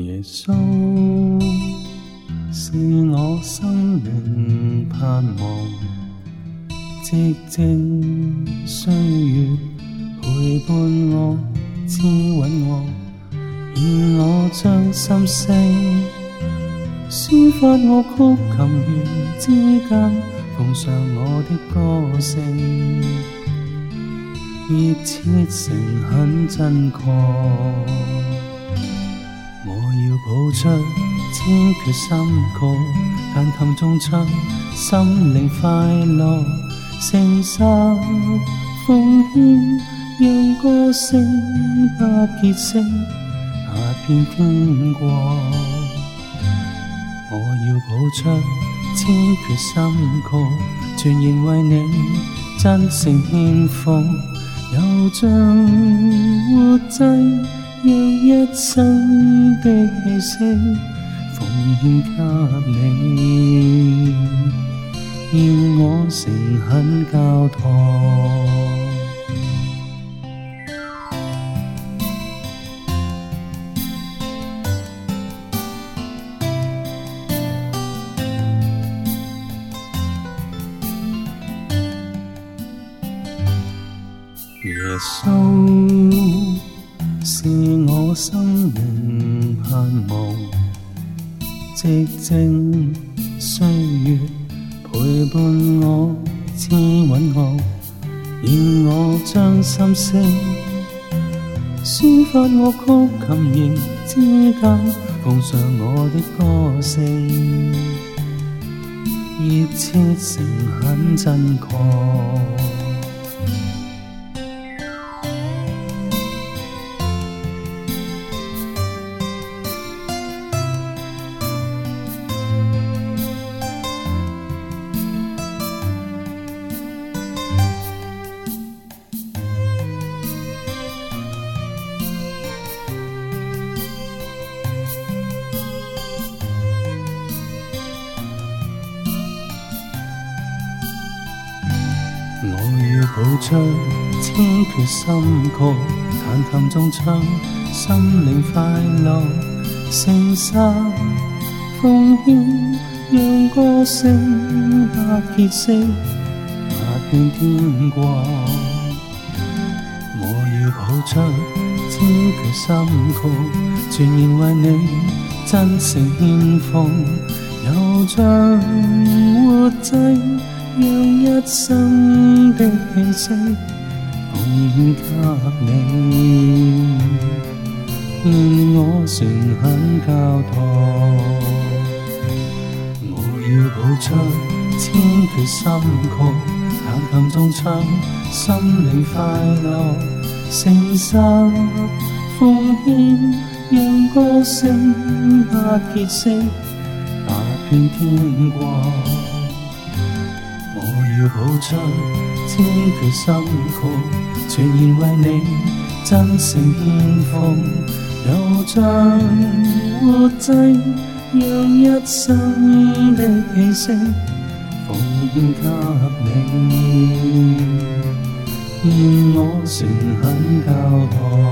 耶稣是我生灵盼望，寂静岁月陪伴我，滋允我，愿我将心声抒发我曲琴弦之间，奉上我的歌声，热切诚恳真确。出千阙心曲，弹琴中唱，心灵快乐，诚实奉献，让歌声不结声，那片天国。我要谱出千阙心曲，全然为你真诚献奉，又像活祭。让一生的气息奉献给你，愿我诚恳交托。耶稣。是我生命盼望，寂静岁月陪伴我，滋允我，愿我将心声抒发我曲琴弦之间，奉上我的歌声，热切诚恳真确。要谱出千阙心曲，弹琴中唱，心灵快乐，诚实奉献，让歌声不结色，踏遍天国。我要谱出千阙心曲，全然为你真诚献奉，又像活祭。让一生的气息奉献给你，愿我诚恳交托。我要谱出千阙心曲，弹琴中唱，心灵快乐，诚实奉献，让歌声不结色，踏遍天国。要谱出千阙心曲，全然为你真诚献奉，又像活祭，让一生的气息奉献给你，愿我诚恳交托。